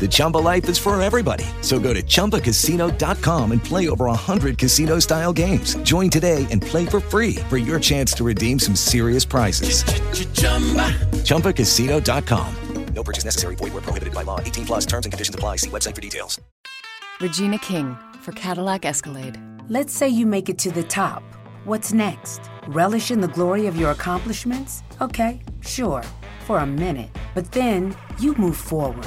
The Chumba life is for everybody. So go to ChumbaCasino.com and play over 100 casino-style games. Join today and play for free for your chance to redeem some serious prizes. ChumbaCasino.com. No purchase necessary. Void were prohibited by law. 18 plus terms and conditions apply. See website for details. Regina King for Cadillac Escalade. Let's say you make it to the top. What's next? Relish in the glory of your accomplishments? Okay, sure, for a minute. But then you move forward.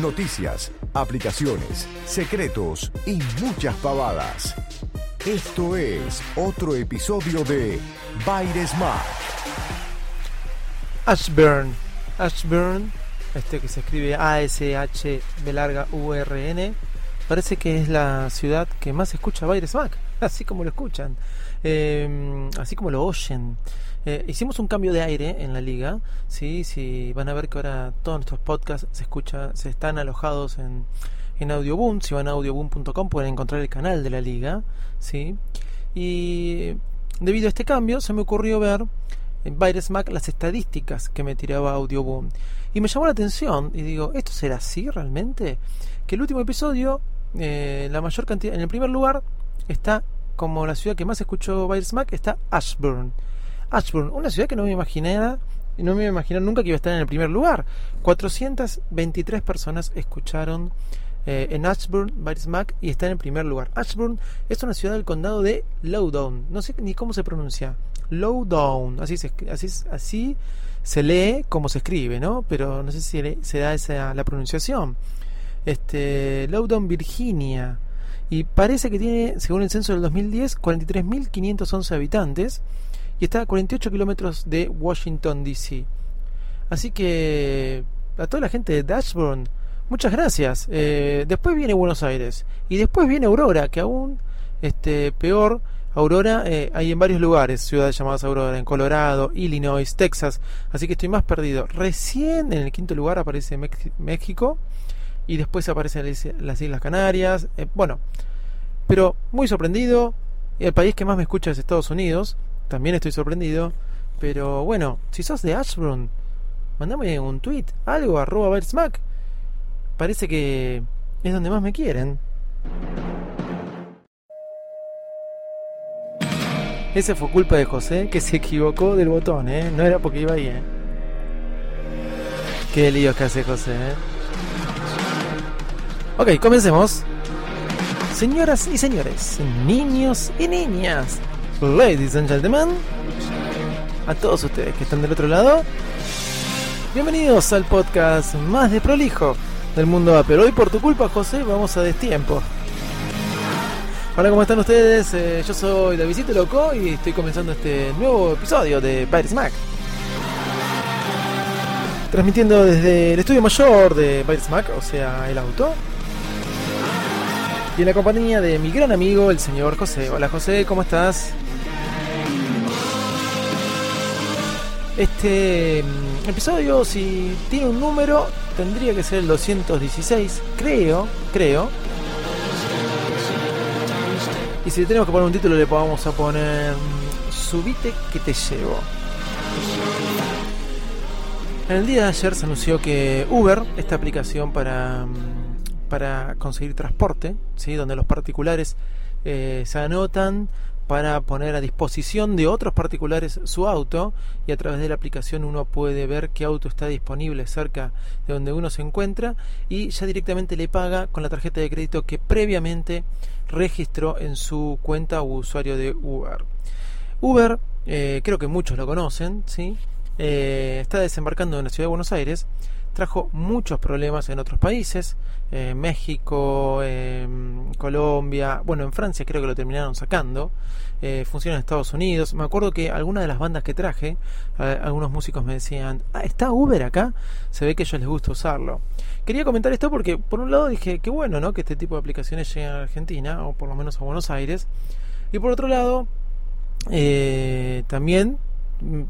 Noticias, aplicaciones, secretos y muchas pavadas. Esto es otro episodio de Baires. Ashburn. Ashburn, este que se escribe A-S-H-B larga U-R-N. Parece que es la ciudad que más escucha Baires Mac, así como lo escuchan, eh, así como lo oyen. Eh, hicimos un cambio de aire en la liga, sí, sí, van a ver que ahora todos nuestros podcasts se escucha, se están alojados en, en Audioboom. Si van a audioboom.com pueden encontrar el canal de la liga, sí. Y debido a este cambio se me ocurrió ver en Mac las estadísticas que me tiraba Audioboom. Y me llamó la atención y digo, ¿esto será así realmente? Que el último episodio, eh, la mayor cantidad, en el primer lugar está como la ciudad que más escuchó Mac, está Ashburn. Ashburn, una ciudad que no me imaginaba, no me imaginar nunca que iba a estar en el primer lugar. 423 personas escucharon eh, en Ashburn, Mac, y está en el primer lugar. Ashburn es una ciudad del condado de Loudoun, no sé ni cómo se pronuncia. Lowdown, así se, así, así se lee como se escribe, ¿no? Pero no sé si se da esa la pronunciación. Este, Loudoun, Virginia. Y parece que tiene, según el censo del 2010, 43.511 habitantes y está a 48 kilómetros de Washington, D.C. Así que a toda la gente de Dashburn, muchas gracias. Eh, después viene Buenos Aires y después viene Aurora, que aún este, peor. Aurora eh, hay en varios lugares, ciudades llamadas Aurora, en Colorado, Illinois, Texas, así que estoy más perdido. Recién en el quinto lugar aparece México y después aparecen las Islas Canarias. Eh, bueno, pero muy sorprendido. El país que más me escucha es Estados Unidos, también estoy sorprendido. Pero bueno, si sos de Ashburn, mandame un tweet, algo, arroba Smack. Parece que es donde más me quieren. Ese fue culpa de José, que se equivocó del botón, ¿eh? No era porque iba ahí, ¿eh? Qué líos que hace José, ¿eh? Ok, comencemos. Señoras y señores, niños y niñas, ladies and gentlemen, a todos ustedes que están del otro lado, bienvenidos al podcast más de prolijo del mundo Apple. Hoy por tu culpa, José, vamos a destiempo. Hola, ¿cómo están ustedes? Eh, yo soy Davidito Loco y estoy comenzando este nuevo episodio de Pirates Mac. Transmitiendo desde el estudio mayor de Pirates Mac, o sea, el auto. Y en la compañía de mi gran amigo, el señor José. Hola José, ¿cómo estás? Este mm, episodio, si tiene un número, tendría que ser el 216, creo, creo. Y si tenemos que poner un título, le vamos a poner mm, Subite que te llevo. En el día de ayer se anunció que Uber, esta aplicación para, mm, para conseguir transporte, ¿sí? donde los particulares eh, se anotan para poner a disposición de otros particulares su auto y a través de la aplicación uno puede ver qué auto está disponible cerca de donde uno se encuentra y ya directamente le paga con la tarjeta de crédito que previamente registró en su cuenta o usuario de Uber. Uber, eh, creo que muchos lo conocen, ¿sí? Eh, está desembarcando en la ciudad de Buenos Aires trajo muchos problemas en otros países, eh, México, Colombia, bueno, en Francia creo que lo terminaron sacando, eh, funciona en Estados Unidos. Me acuerdo que algunas de las bandas que traje, algunos músicos me decían, ah, ¿está Uber acá? Se ve que a ellos les gusta usarlo. Quería comentar esto porque, por un lado, dije, qué bueno, ¿no? Que este tipo de aplicaciones lleguen a Argentina, o por lo menos a Buenos Aires. Y por otro lado, eh, también mm,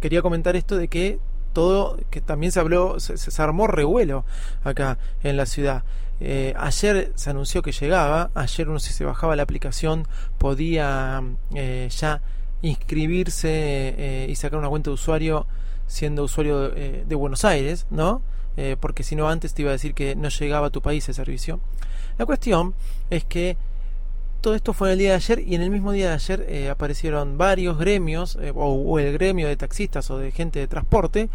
quería comentar esto de que todo, que también se habló, se, armó revuelo acá en la ciudad. Eh, ayer se anunció que llegaba, ayer uno si se bajaba la aplicación podía eh, ya inscribirse eh, y sacar una cuenta de usuario siendo usuario de Buenos Aires, ¿no? porque si no antes te iba a decir que no llegaba a tu país ese servicio. La cuestión es que todo esto fue en el día de ayer y en el mismo día de ayer eh, aparecieron varios gremios eh, o, el gremio de taxistas o de gente de transporte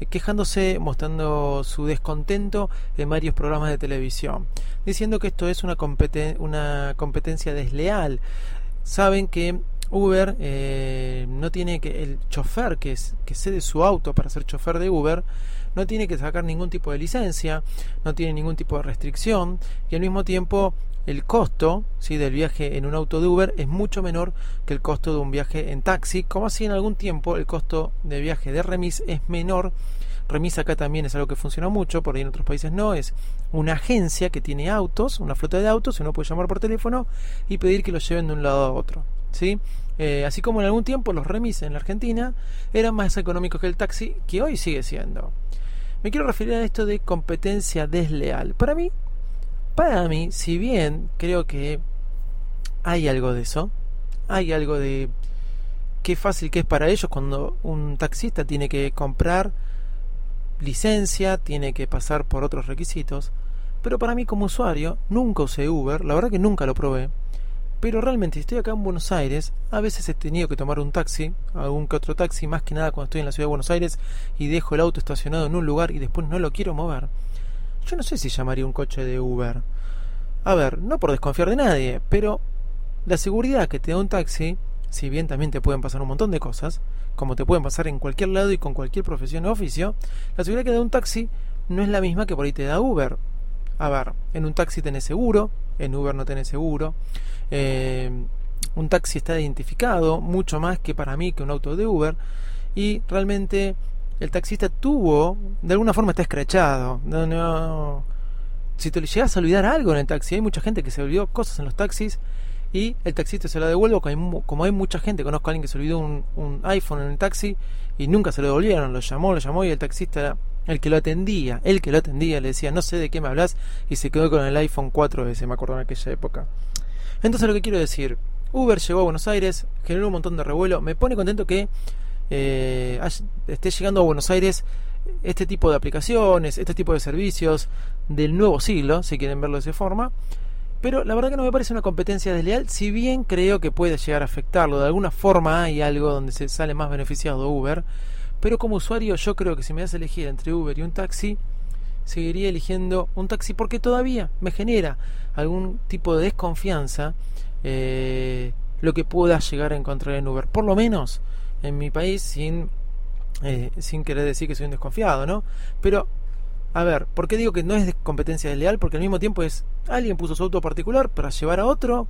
eh, quejándose, mostrando su descontento en varios programas de televisión, diciendo que esto es una, una competencia desleal. Saben que Uber no tiene que el chofer que, es, que cede su auto para ser chofer de Uber no tiene que sacar ningún tipo de licencia, no tiene ningún tipo de restricción y al mismo tiempo el costo ¿sí? del viaje en un auto de Uber es mucho menor que el costo de un viaje en taxi, como así en algún tiempo el costo de viaje de remis es menor. Remis acá también es algo que funciona mucho, por ahí en otros países no, es una agencia que tiene autos, una flota de autos, uno puede llamar por teléfono y pedir que los lleven de un lado a otro. ¿Sí? Eh, así como en algún tiempo los remis en la Argentina eran más económicos que el taxi, que hoy sigue siendo. Me quiero referir a esto de competencia desleal. Para mí, para mí, si bien creo que hay algo de eso, hay algo de qué fácil que es para ellos cuando un taxista tiene que comprar licencia, tiene que pasar por otros requisitos, pero para mí como usuario nunca usé Uber, la verdad que nunca lo probé, pero realmente si estoy acá en Buenos Aires, a veces he tenido que tomar un taxi, algún que otro taxi, más que nada cuando estoy en la ciudad de Buenos Aires y dejo el auto estacionado en un lugar y después no lo quiero mover yo no sé si llamaría un coche de Uber. A ver, no por desconfiar de nadie, pero la seguridad que te da un taxi, si bien también te pueden pasar un montón de cosas, como te pueden pasar en cualquier lado y con cualquier profesión o oficio, la seguridad que da un taxi no es la misma que por ahí te da Uber. A ver, en un taxi tenés seguro, en Uber no tenés seguro. Eh, un taxi está identificado mucho más que para mí que un auto de Uber y realmente el taxista tuvo, de alguna forma está escrachado. No, no. Si te llegas a olvidar algo en el taxi, hay mucha gente que se olvidó cosas en los taxis y el taxista se lo devuelve. Como hay, mucha gente, conozco a alguien que se olvidó un, iPhone en el taxi y nunca se lo devolvieron. Lo llamó, lo llamó y el taxista el que lo atendía. El que lo atendía le decía, no sé de qué me hablas y se quedó con el iPhone cuatro veces, me acuerdo en aquella época. Entonces lo que quiero decir, Uber llegó a Buenos Aires, generó un montón de revuelo. Me pone contento que eh, esté llegando a Buenos Aires este tipo de aplicaciones, este tipo de servicios del nuevo siglo, si quieren verlo de esa forma. Pero la verdad que no me parece una competencia desleal, si bien creo que puede llegar a afectarlo. De alguna forma hay algo donde se sale más beneficiado Uber. Pero como usuario yo creo que si me das a elegir entre Uber y un taxi, seguiría eligiendo un taxi porque todavía me genera algún tipo de desconfianza eh, lo que pueda llegar a encontrar en Uber. Por lo menos en mi país sin, eh, sin querer decir que soy un desconfiado, ¿no? Pero, a ver, ¿por qué digo que no es de competencia desleal? Porque al mismo tiempo es, alguien puso su auto particular para llevar a otro,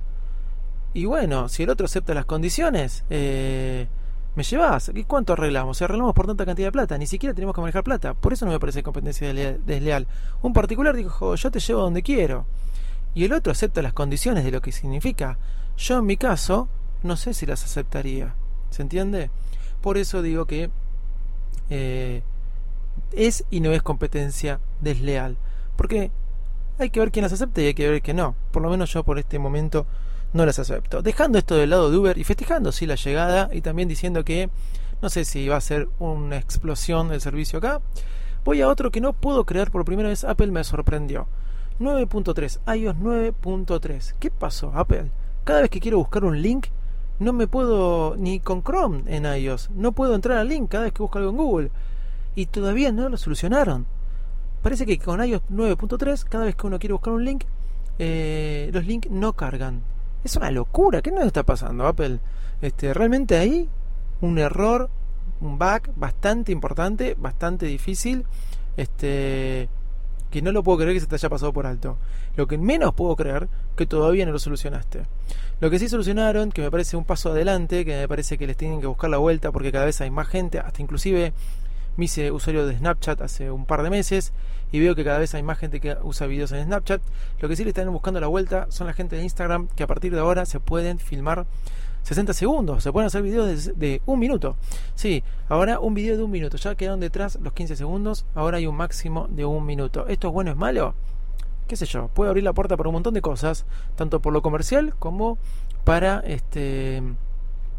y bueno, si el otro acepta las condiciones, eh, me llevas. ¿Y cuánto arreglamos? Si arreglamos por tanta cantidad de plata, ni siquiera tenemos que manejar plata. Por eso no me parece competencia desleal. Un particular dijo, yo te llevo donde quiero. Y el otro acepta las condiciones de lo que significa. Yo en mi caso, no sé si las aceptaría. ¿Se entiende? Por eso digo que eh, es y no es competencia desleal. Porque hay que ver quién las acepta y hay que ver que no. Por lo menos yo por este momento no las acepto. Dejando esto del lado de Uber y festejando sí la llegada y también diciendo que no sé si va a ser una explosión del servicio acá. Voy a otro que no puedo creer por primera vez. Apple me sorprendió. 9.3, iOS 9.3. ¿Qué pasó, Apple? Cada vez que quiero buscar un link, no me puedo ni con Chrome en iOS, no puedo entrar al link cada vez que busco algo en Google. Y todavía no lo solucionaron. Parece que con iOS 9.3, cada vez que uno quiere buscar un link, eh, los links no cargan. Es una locura. ¿Qué nos está pasando, Apple? Este, realmente ahí un error, un bug bastante importante, bastante difícil. Este, que no lo puedo creer que se te haya pasado por alto. Lo que menos puedo creer que todavía no lo solucionaste. Lo que sí solucionaron, que me parece un paso adelante, que me parece que les tienen que buscar la vuelta porque cada vez hay más gente, hasta inclusive me hice usuario de Snapchat hace un par de meses y veo que cada vez hay más gente que usa videos en Snapchat. Lo que sí le están buscando la vuelta son la gente de Instagram que a partir de ahora se pueden filmar 60 segundos, se pueden hacer videos de, un minuto. Sí, ahora un video de un minuto, ya quedaron detrás los 15 segundos, ahora hay un máximo de un minuto. ¿Esto es bueno o es malo? qué sé yo, puede abrir la puerta para un montón de cosas, tanto por lo comercial como para este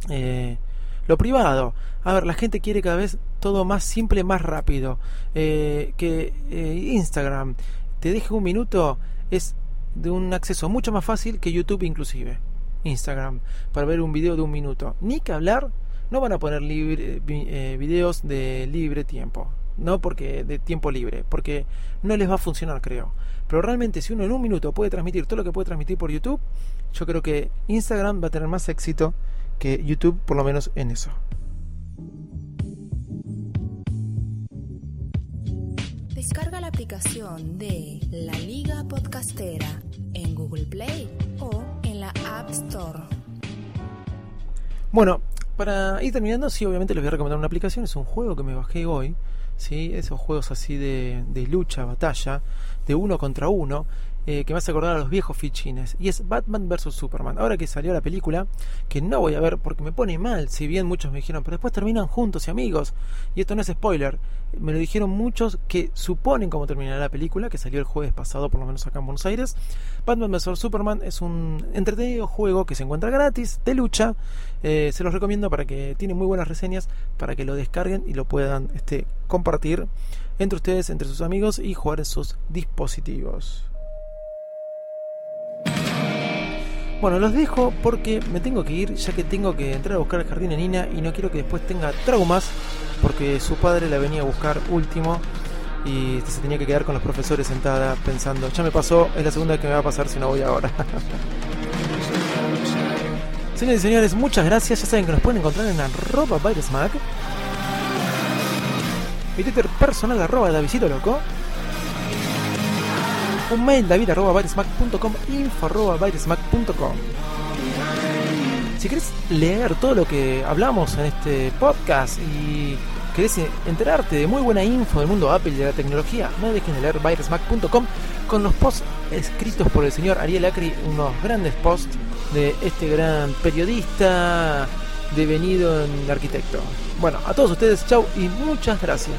eh, lo privado. A ver, la gente quiere cada vez todo más simple, más rápido. Eh, que eh, Instagram te deje un minuto es de un acceso mucho más fácil que YouTube inclusive. Instagram para ver un video de un minuto. Ni que hablar, no van a poner libre, eh, videos de libre tiempo. No porque de tiempo libre, porque no les va a funcionar, creo. Pero realmente si uno en un minuto puede transmitir todo lo que puede transmitir por YouTube, yo creo que Instagram va a tener más éxito que YouTube, por lo menos en eso. Descarga la aplicación de La Liga Podcastera en Google Play o en la App Store. Bueno, para ir terminando, sí, obviamente les voy a recomendar una aplicación. Es un juego que me bajé hoy. ¿sí? Esos juegos así de, de lucha, batalla, de uno contra uno. Eh, que me hace acordar a los viejos fichines. Y es Batman vs. Superman. Ahora que salió la película, que no voy a ver porque me pone mal, si bien muchos me dijeron, pero después terminan juntos y amigos. Y esto no es spoiler. Me lo dijeron muchos que suponen cómo terminará la película, que salió el jueves pasado, por lo menos acá en Buenos Aires. Batman vs. Superman es un entretenido juego que se encuentra gratis, de lucha. Eh, se los recomiendo para que tiene muy buenas reseñas, para que lo descarguen y lo puedan este, compartir entre ustedes, entre sus amigos y jugar en sus dispositivos. Bueno, los dejo porque me tengo que ir, ya que tengo que entrar a buscar el jardín de Nina y no quiero que después tenga traumas, porque su padre la venía a buscar último y se tenía que quedar con los profesores sentada pensando, ya me pasó, es la segunda que me va a pasar si no voy ahora. Señores y señores, muchas gracias. Ya saben que nos pueden encontrar en arroba Mag. Mi Twitter personal arroba Davidito Loco un mail david arroba info arroba Si querés leer todo lo que hablamos en este podcast y querés enterarte de muy buena info del mundo Apple y de la tecnología, no dejen de leer virusmac.com con los posts escritos por el señor Ariel Acri, unos grandes posts de este gran periodista devenido en arquitecto. Bueno, a todos ustedes, chau y muchas gracias.